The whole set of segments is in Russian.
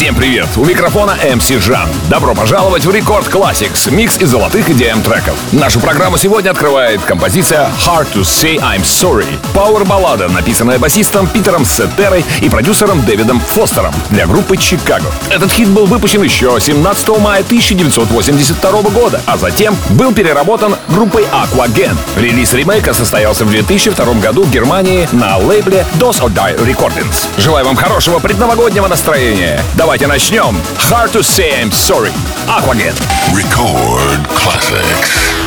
Всем привет! У микрофона MC Жан. Добро пожаловать в Record Classics, микс из золотых EDM треков. Нашу программу сегодня открывает композиция Hard to Say I'm Sorry. Пауэр-баллада, написанная басистом Питером Сеттерой и продюсером Дэвидом Фостером для группы Чикаго. Этот хит был выпущен еще 17 мая 1982 года, а затем был переработан группой Aquagen. Релиз ремейка состоялся в 2002 году в Германии на лейбле Dos or Die Recordings. Желаю вам хорошего предновогоднего настроения. Давайте начнем. Hard to say I'm sorry. Aquagen. Record Classics.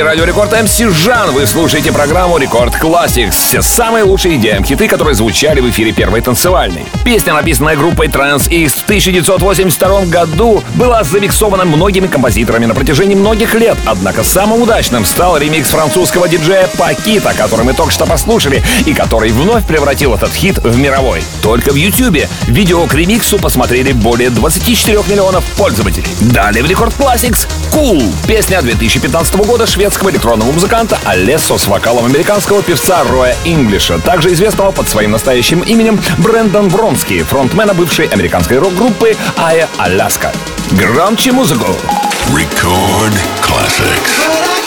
Студии Радио Рекорд MC Жан. Вы слушаете программу Record Classics. Все самые лучшие EDM -хиты, которые звучали в эфире первой танцевальной. Песня, написанная группой Trans East в 1982 году, была замиксована многими композиторами на протяжении многих лет. Однако самым удачным стал ремикс французского диджея Пакита, который мы только что послушали, и который вновь превратил этот хит в мировой. Только в YouTube видео к ремиксу посмотрели более 24 миллионов пользователей. Далее в Record Classics Cool. Песня 2015 года шведского электронного музыканта Алессо с вокалом американского певца Роя Инглиша, также известного под своим настоящим именем Брэндон Бронский, фронтмена бывшей американской рок-группы Ая Аляска. Громче музыку! Record Classics.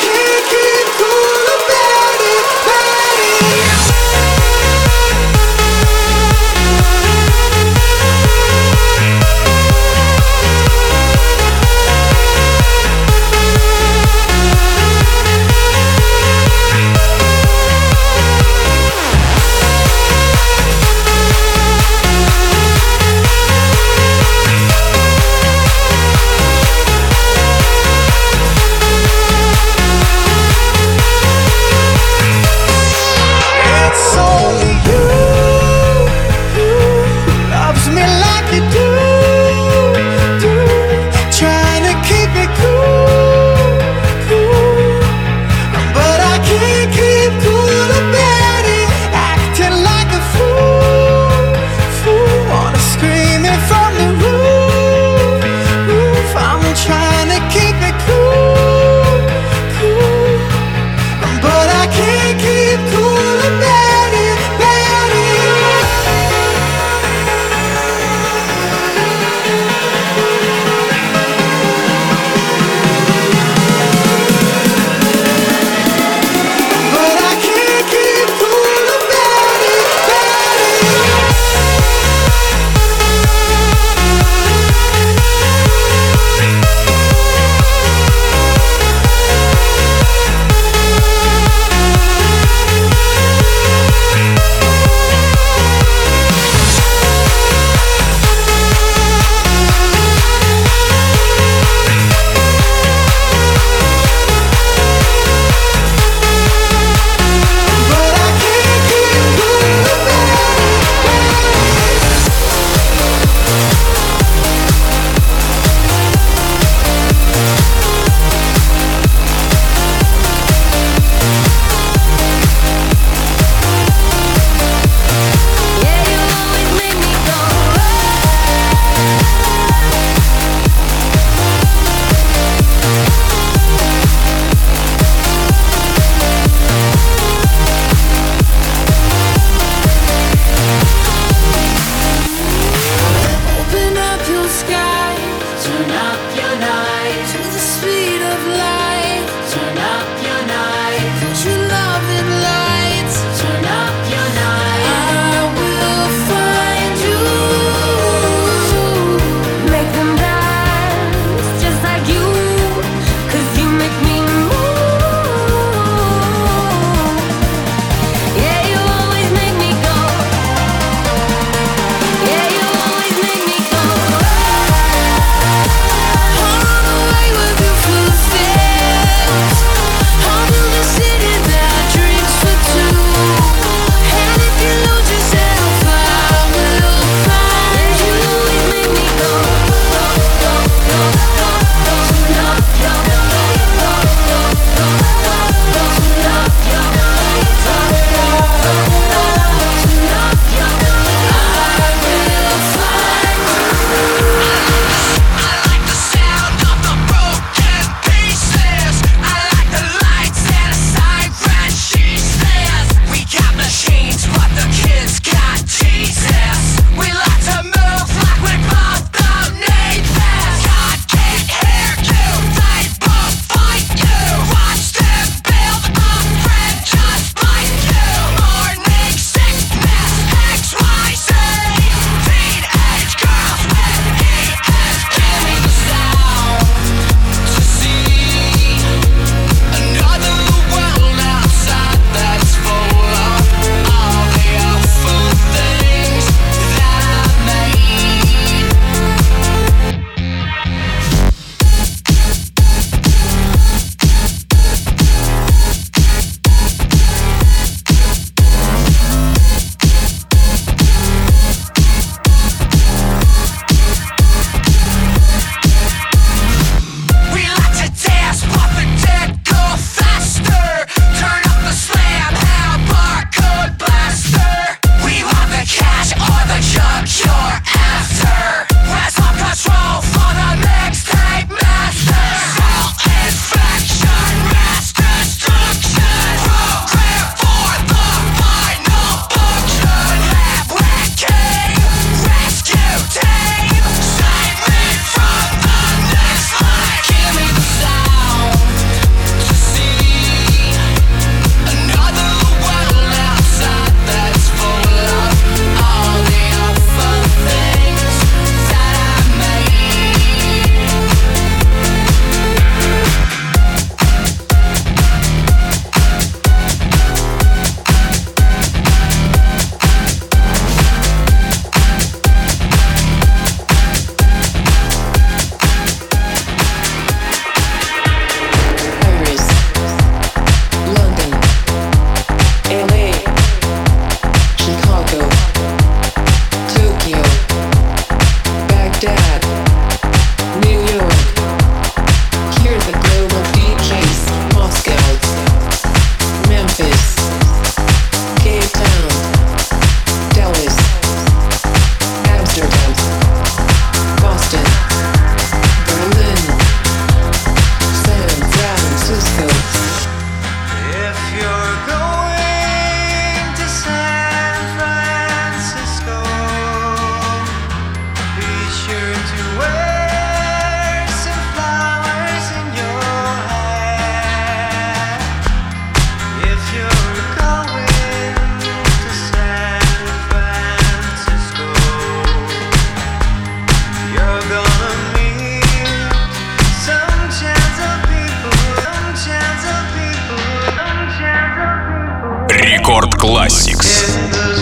Рекорд Classics.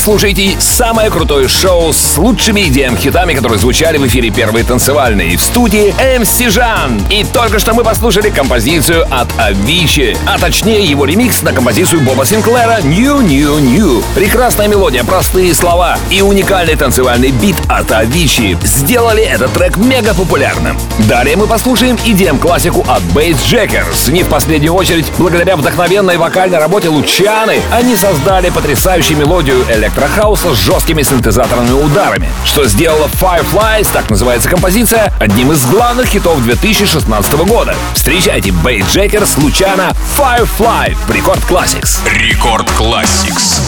Слушаете самое крутое шоу с лучшими идеями хитами, которые звучали в эфире первые танцевальные. В студии MC Жан. И только что мы послушали композицию от Авичи, а точнее его ремикс на композицию Боба Синклера New New New. Прекрасная мелодия, простые слова и уникальный танцевальный бит от Авичи сделали этот трек мега популярным. Далее мы послушаем EDM классику от Bass Jackers. Не в последнюю очередь, благодаря вдохновенной вокальной работе Лучаны, они создали потрясающую мелодию электрохауса с жесткими синтезаторными ударами, что сделало Fireflies, так называется композиция, одним из главных хитов 2016 года. Встречайте Bassjackers, Luciana, Fireflies в Record Classics. Record Classics.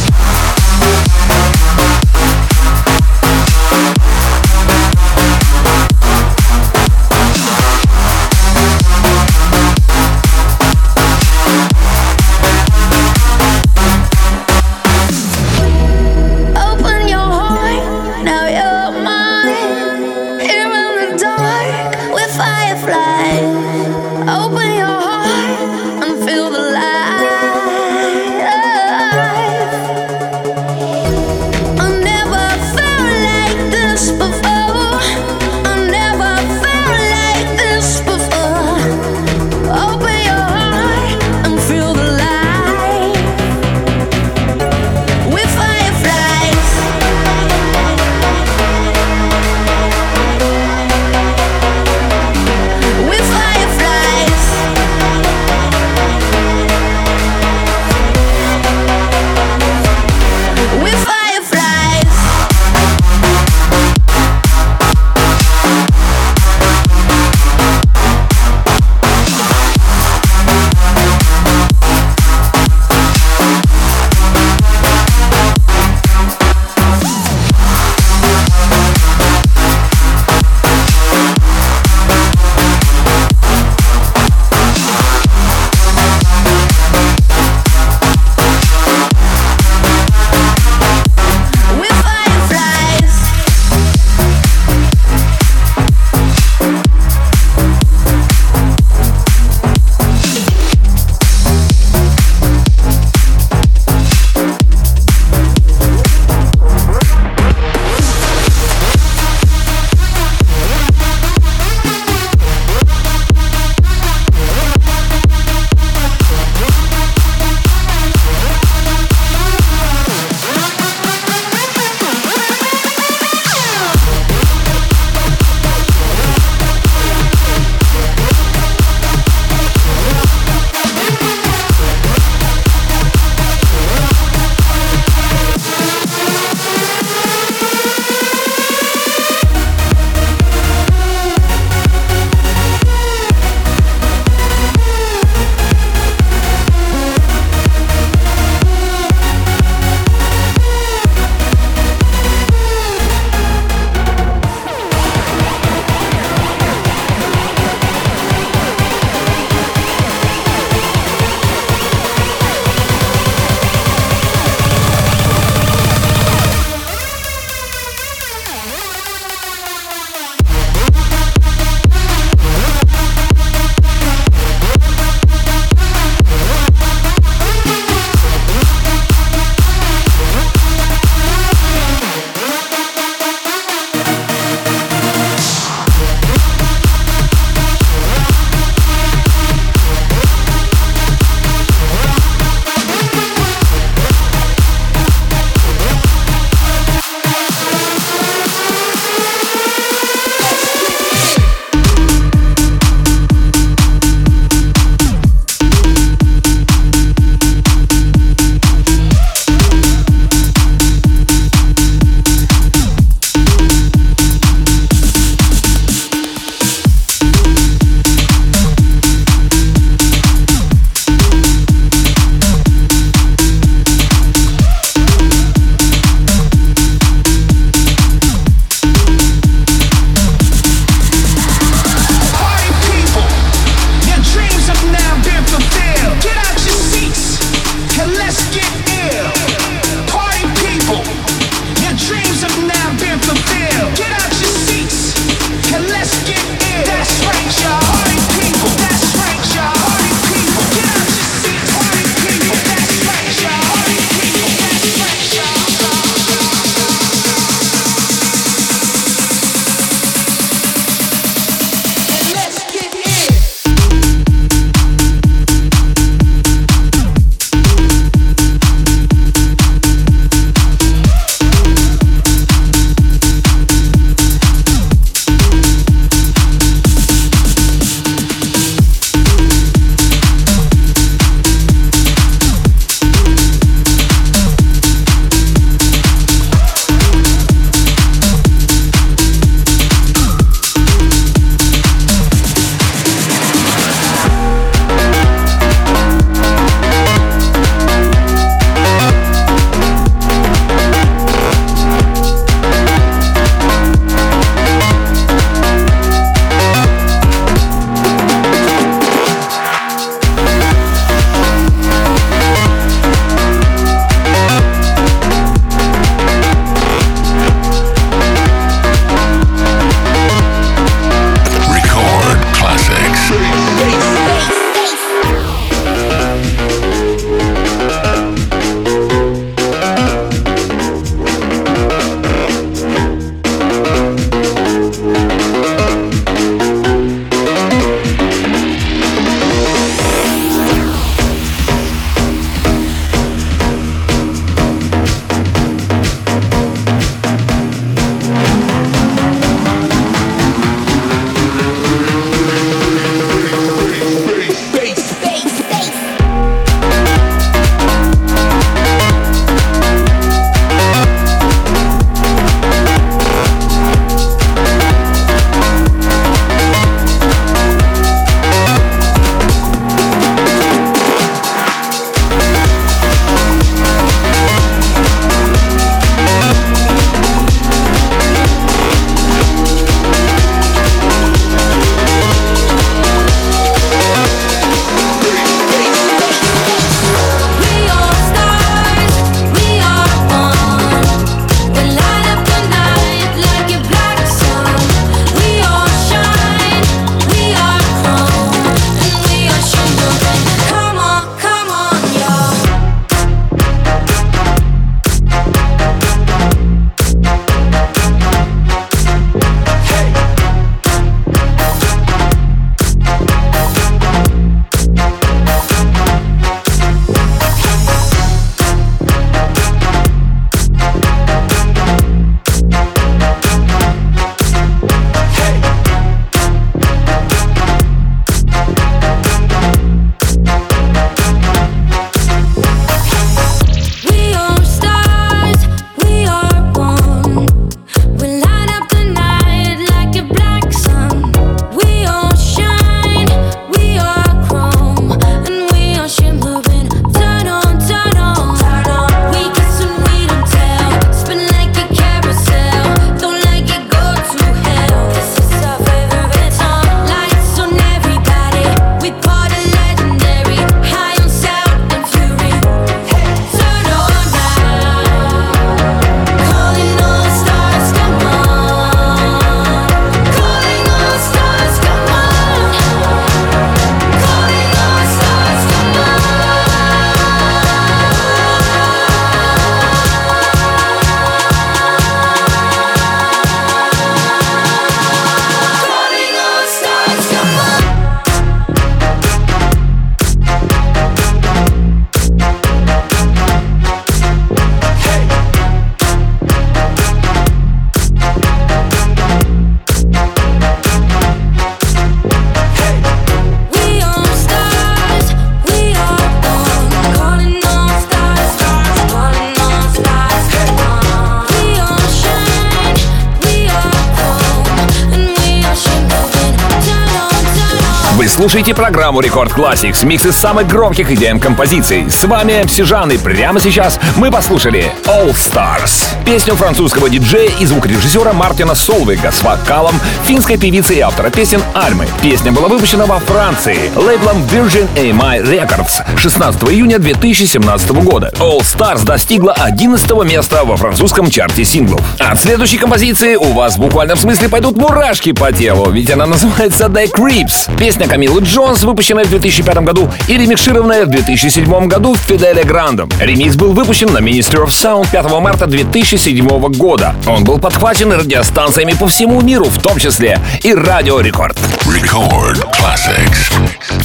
слушаете программу Record Classics, микс из самых громких EDM композиций. С вами MC Жан, и прямо сейчас мы послушали All Stars. Песню французского диджея и звукорежиссера Мартина Солвига с вокалом финской певицы и автора песен Альмы. Песня была выпущена во Франции лейблом Virgin EMI Records 16 июня 2017 года. All Stars достигла 11 места во французском чарте синглов. От следующей композиции у вас в буквальном смысле пойдут мурашки по телу, ведь она называется The Creeps. Песня Камилы Джонс, выпущенная в 2005 году и ремикшированная в 2007 году Федде Ле Грандом. Ремикс был выпущен на Ministry of Sound 5 марта 2007 года. Он был подхвачен радиостанциями по всему миру, в том числе и Радио Рекорд. Record Classics.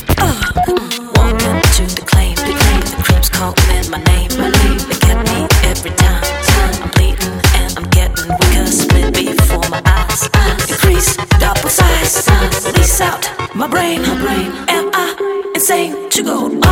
Same to go.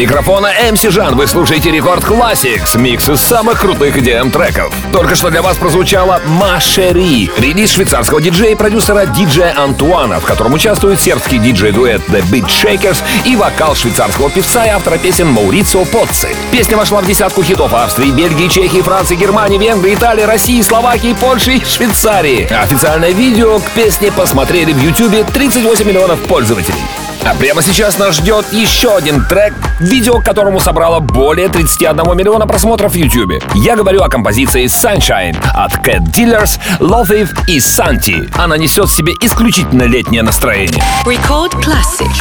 Микрофона MC Жан вы слушаете Рекорд Classics, микс из самых крутых EDM треков. Только что для вас прозвучала Машери, релиз швейцарского диджея и продюсера диджея Антуана, в котором участвует сербский диджей-дуэт The Beat Shakers и вокал швейцарского певца и автора песен Маурицио Поцци. Песня вошла в десятку хитов Австрии, Бельгии, Чехии, Франции, Германии, Венгрии, Италии, России, Словакии, Польши и Швейцарии. Официальное видео к песне посмотрели в YouTube 38 миллионов пользователей. А прямо сейчас нас ждет еще один трек, видео которому собрало более 31 миллиона просмотров в YouTube. Я говорю о композиции Sunshine от Cat Dealers, Lothiv и Santi. Она несет в себе исключительно летнее настроение. Record classics.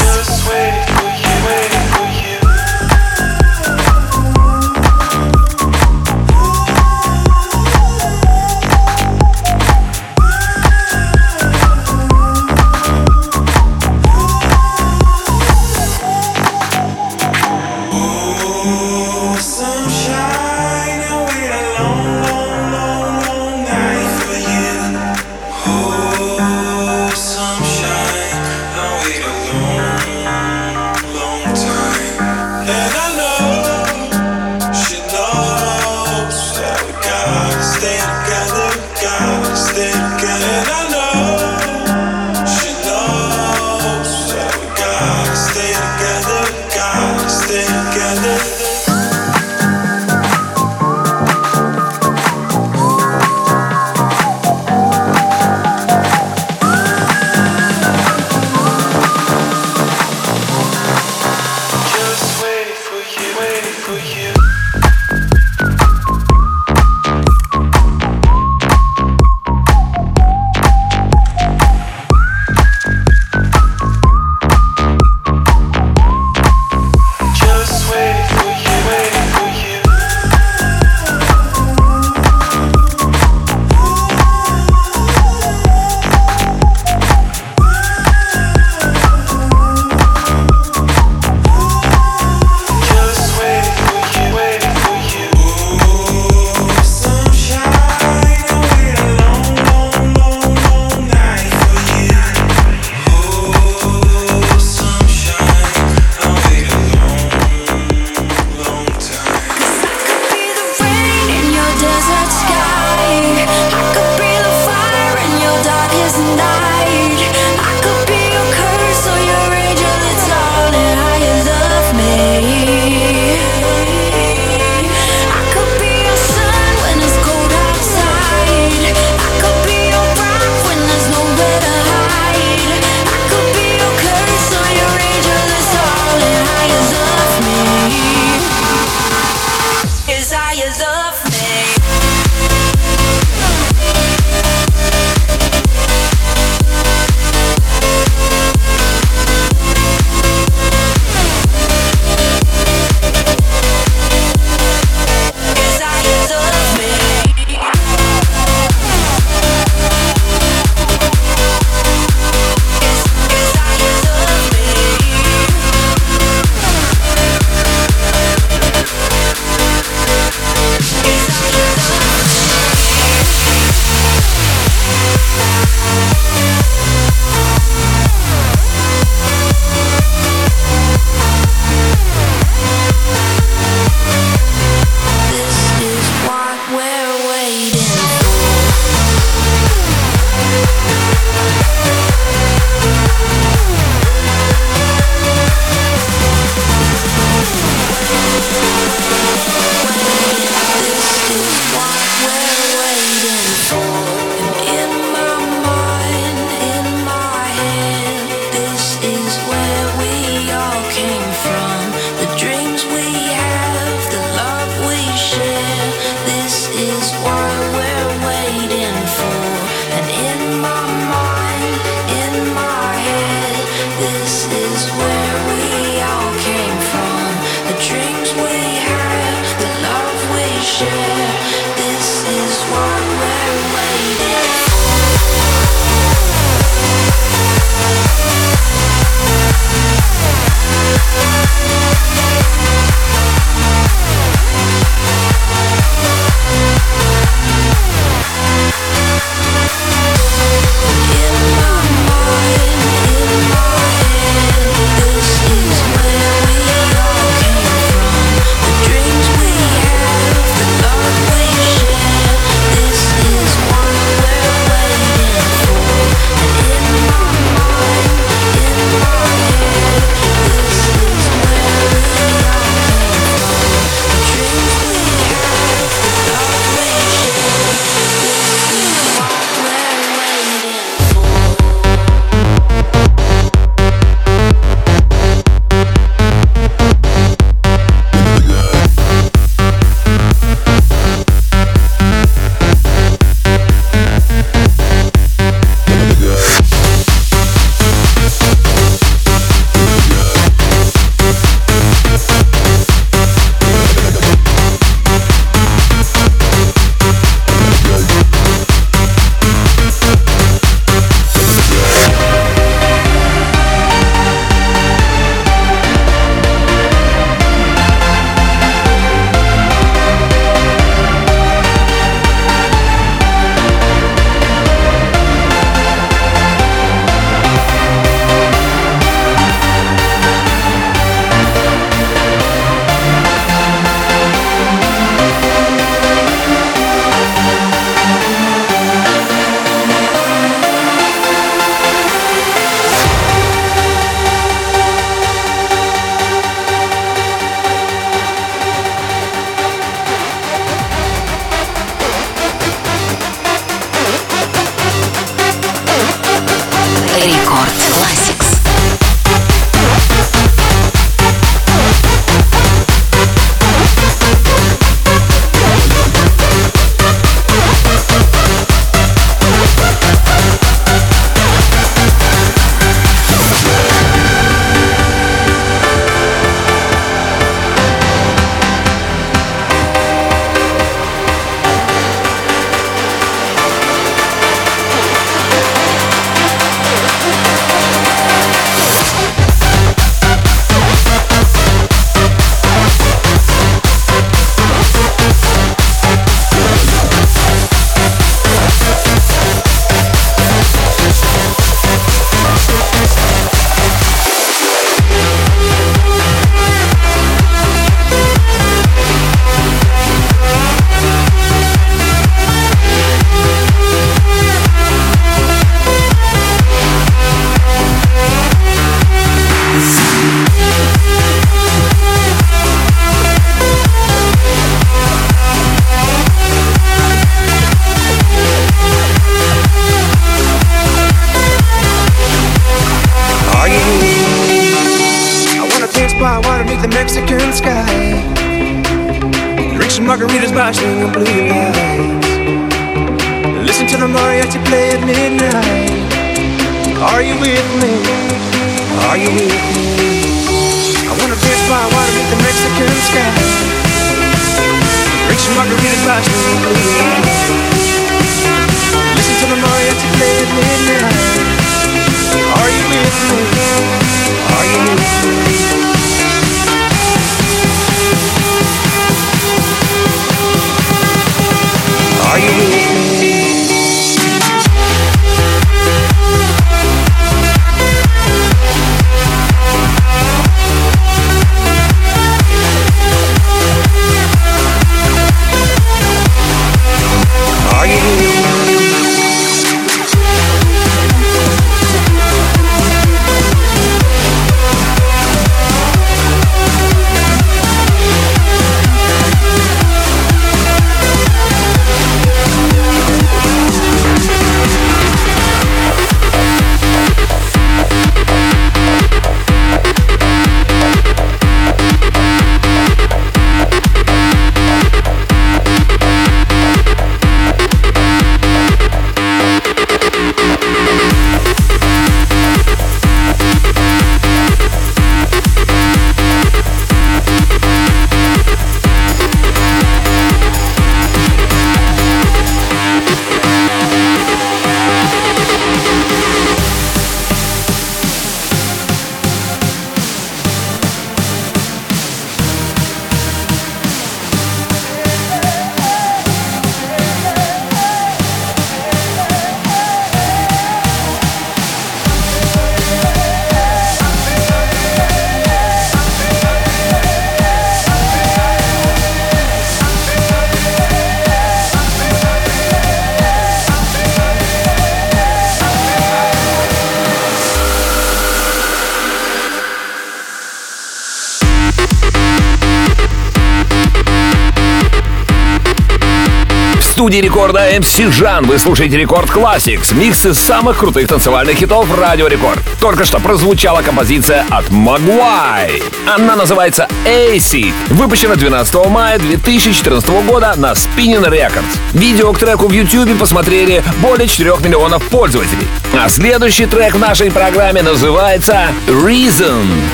Студии рекорда MC Жан. Вы слушаете Рекорд Classics, микс из самых крутых танцевальных хитов Радио Рекорд. Только что прозвучала композиция от Магуай. Она называется AC. Выпущена 12 мая 2014 года на Spinning Records. Видео к треку в YouTube посмотрели более 4 миллионов пользователей. А следующий трек в нашей программе называется Reason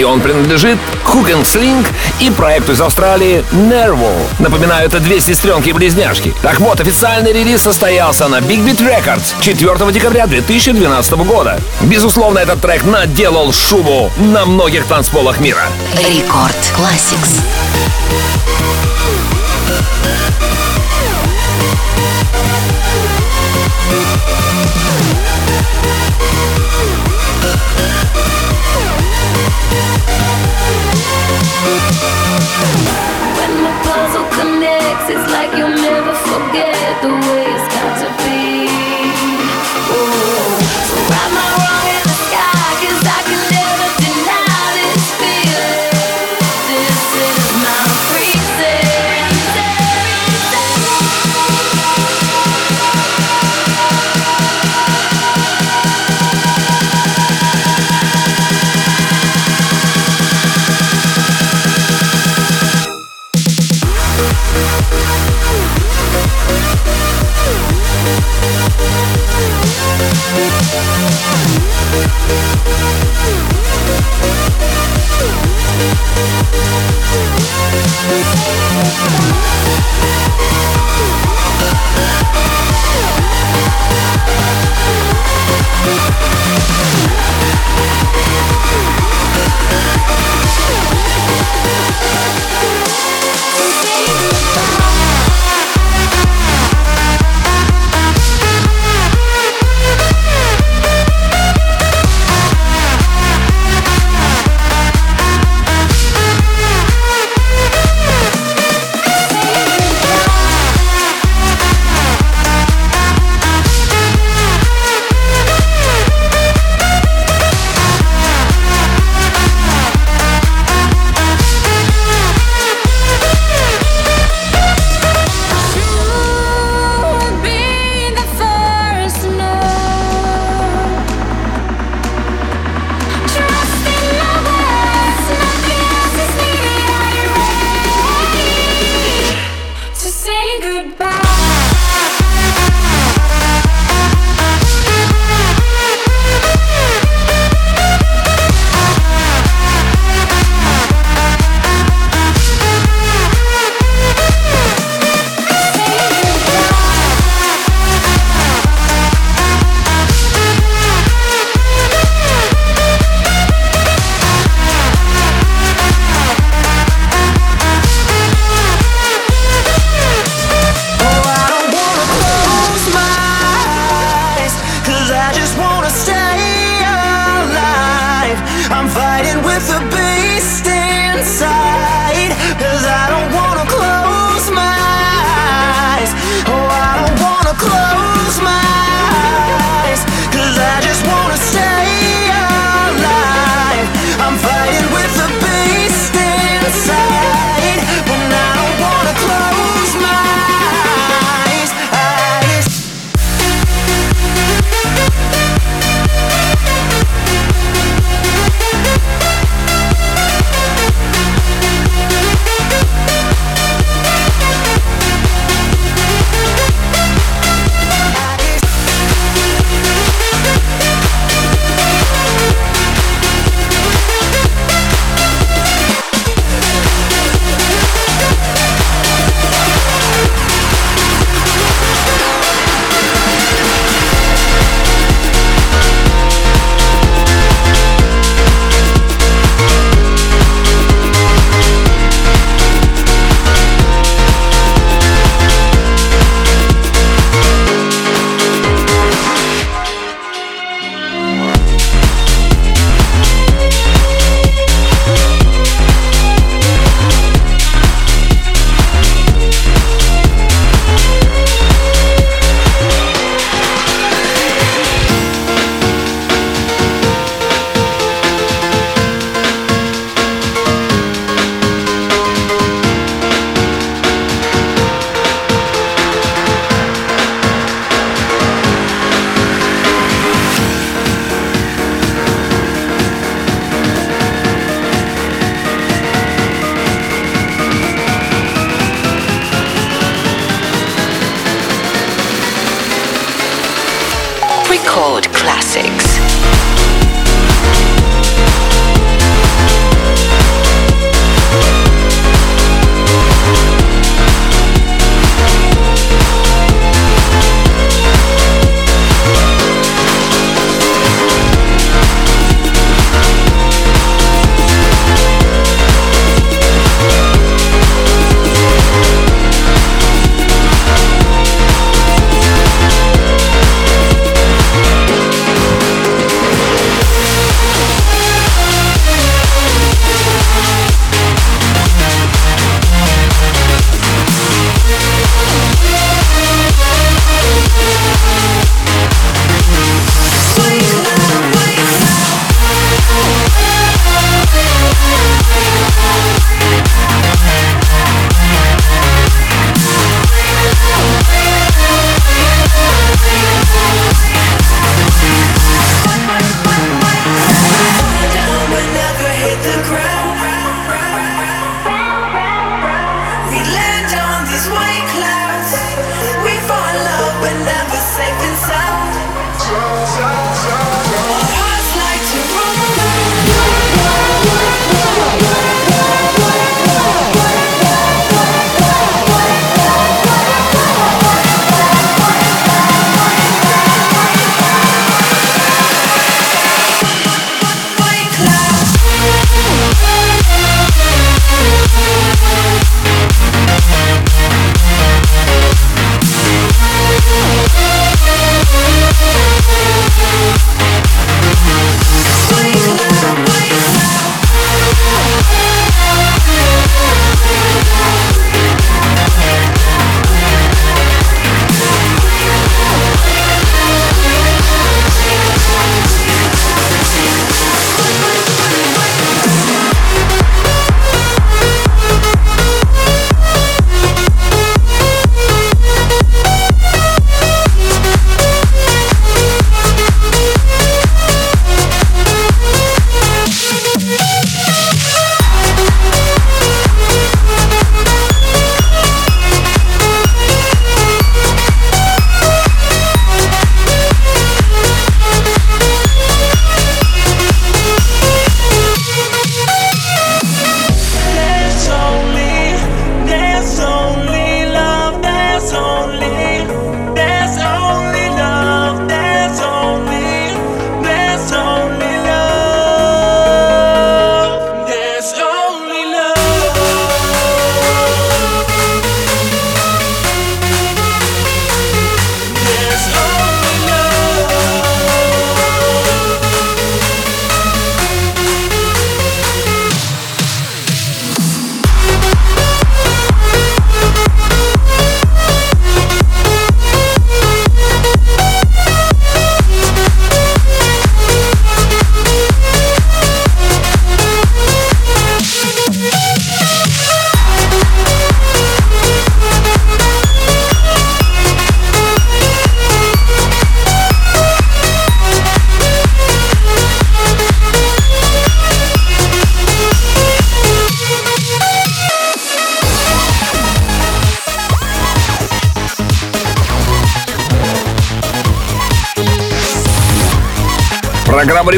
и он принадлежит Hook and Sling и проекту из Австралии Nervo. Напоминаю, это две сестренки-близняшки. Так вот, официальный релиз состоялся на Big Beat Records 4 декабря 2012 года. Безусловно, этот трек наделал шуму на многих танцполах мира. Рекорд Classics. It's like you'll never forget the way We'll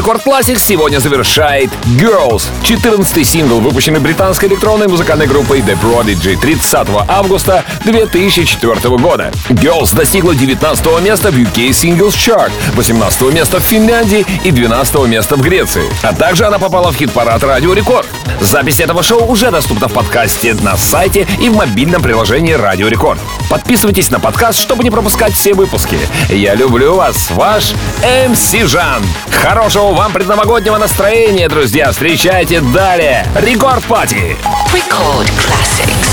Record Classics сегодня завершает Girls, 14 сингл, выпущенный британской электронной музыкальной группой The Prodigy 30 августа 2004 года. Girls достигла 19 места в UK Singles Chart, 18 места в Финляндии и 12 места в Греции. А также она попала в хит-парад Радио Рекорд. Запись этого шоу уже доступна в подкасте на сайте и в мобильном приложении Радио Рекорд. Подписывайтесь на подкаст, чтобы не пропускать все выпуски. Я люблю вас, ваш МС Жан. Хорошего вам предновогоднего настроения, друзья. Встречайте далее. Рекорд Пати. Record Classics.